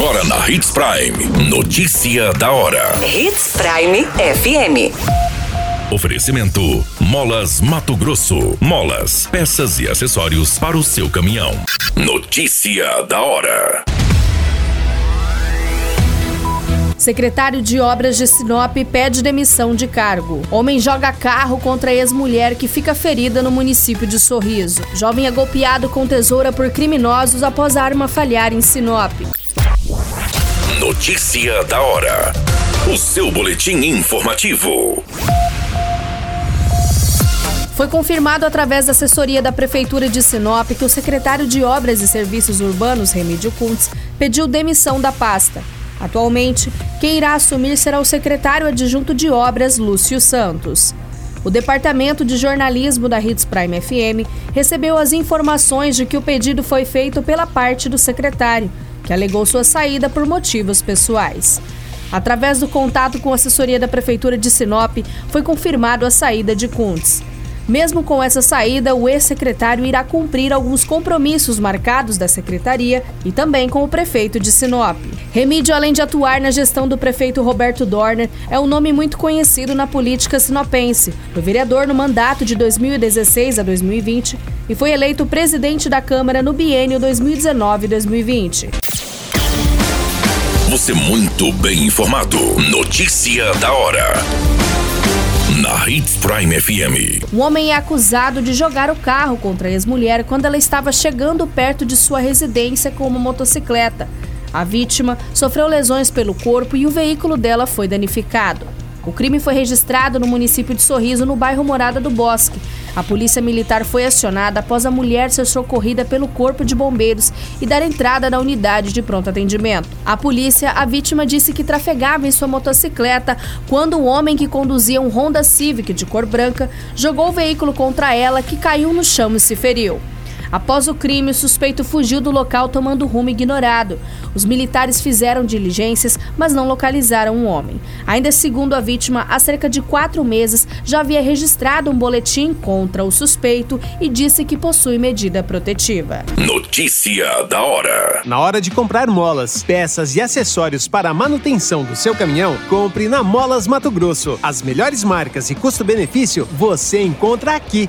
Agora na Hits Prime. Notícia da hora. Hits Prime FM. Oferecimento: Molas Mato Grosso. Molas, peças e acessórios para o seu caminhão. Notícia da hora. Secretário de Obras de Sinop pede demissão de cargo. Homem joga carro contra ex-mulher que fica ferida no município de Sorriso. Jovem é golpeado com tesoura por criminosos após a arma falhar em Sinop. Notícia da hora. O seu boletim informativo. Foi confirmado através da assessoria da Prefeitura de Sinop que o secretário de Obras e Serviços Urbanos, Remídio Kuntz, pediu demissão da pasta. Atualmente, quem irá assumir será o secretário adjunto de Obras, Lúcio Santos. O Departamento de Jornalismo da Hits Prime FM recebeu as informações de que o pedido foi feito pela parte do secretário, que alegou sua saída por motivos pessoais. Através do contato com a assessoria da Prefeitura de Sinop, foi confirmado a saída de Kuntz. Mesmo com essa saída, o ex-secretário irá cumprir alguns compromissos marcados da secretaria e também com o prefeito de Sinop. Remídio, além de atuar na gestão do prefeito Roberto Dorner, é um nome muito conhecido na política sinopense. Foi vereador no mandato de 2016 a 2020 e foi eleito presidente da Câmara no biênio 2019-2020. Você muito bem informado. Notícia da hora na Hits Prime FM. Um homem é acusado de jogar o carro contra a ex-mulher quando ela estava chegando perto de sua residência com uma motocicleta. A vítima sofreu lesões pelo corpo e o veículo dela foi danificado. O crime foi registrado no município de Sorriso, no bairro Morada do Bosque. A polícia militar foi acionada após a mulher ser socorrida pelo corpo de bombeiros e dar entrada na unidade de pronto atendimento. A polícia, a vítima disse que trafegava em sua motocicleta quando o homem que conduzia um Honda Civic de cor branca jogou o veículo contra ela, que caiu no chão e se feriu. Após o crime, o suspeito fugiu do local tomando rumo ignorado. Os militares fizeram diligências, mas não localizaram o um homem. Ainda segundo a vítima, há cerca de quatro meses já havia registrado um boletim contra o suspeito e disse que possui medida protetiva. Notícia da hora: Na hora de comprar molas, peças e acessórios para a manutenção do seu caminhão, compre na Molas Mato Grosso. As melhores marcas e custo-benefício você encontra aqui.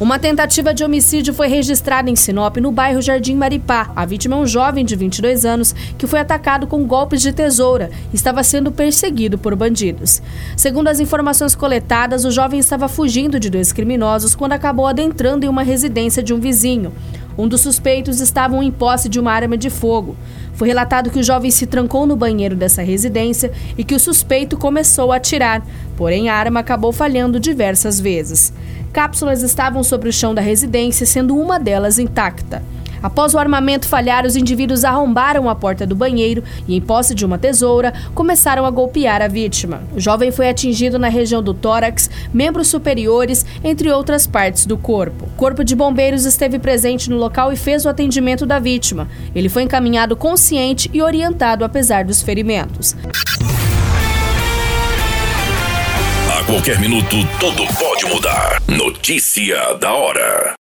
Uma tentativa de homicídio foi registrada em Sinop, no bairro Jardim Maripá. A vítima é um jovem de 22 anos que foi atacado com golpes de tesoura e estava sendo perseguido por bandidos. Segundo as informações coletadas, o jovem estava fugindo de dois criminosos quando acabou adentrando em uma residência de um vizinho. Um dos suspeitos estava em posse de uma arma de fogo. Foi relatado que o jovem se trancou no banheiro dessa residência e que o suspeito começou a atirar, porém a arma acabou falhando diversas vezes. Cápsulas estavam sobre o chão da residência, sendo uma delas intacta. Após o armamento falhar, os indivíduos arrombaram a porta do banheiro e, em posse de uma tesoura, começaram a golpear a vítima. O jovem foi atingido na região do tórax, membros superiores, entre outras partes do corpo. O corpo de bombeiros esteve presente no local e fez o atendimento da vítima. Ele foi encaminhado consciente e orientado apesar dos ferimentos. A qualquer minuto, tudo pode mudar. Notícia da hora.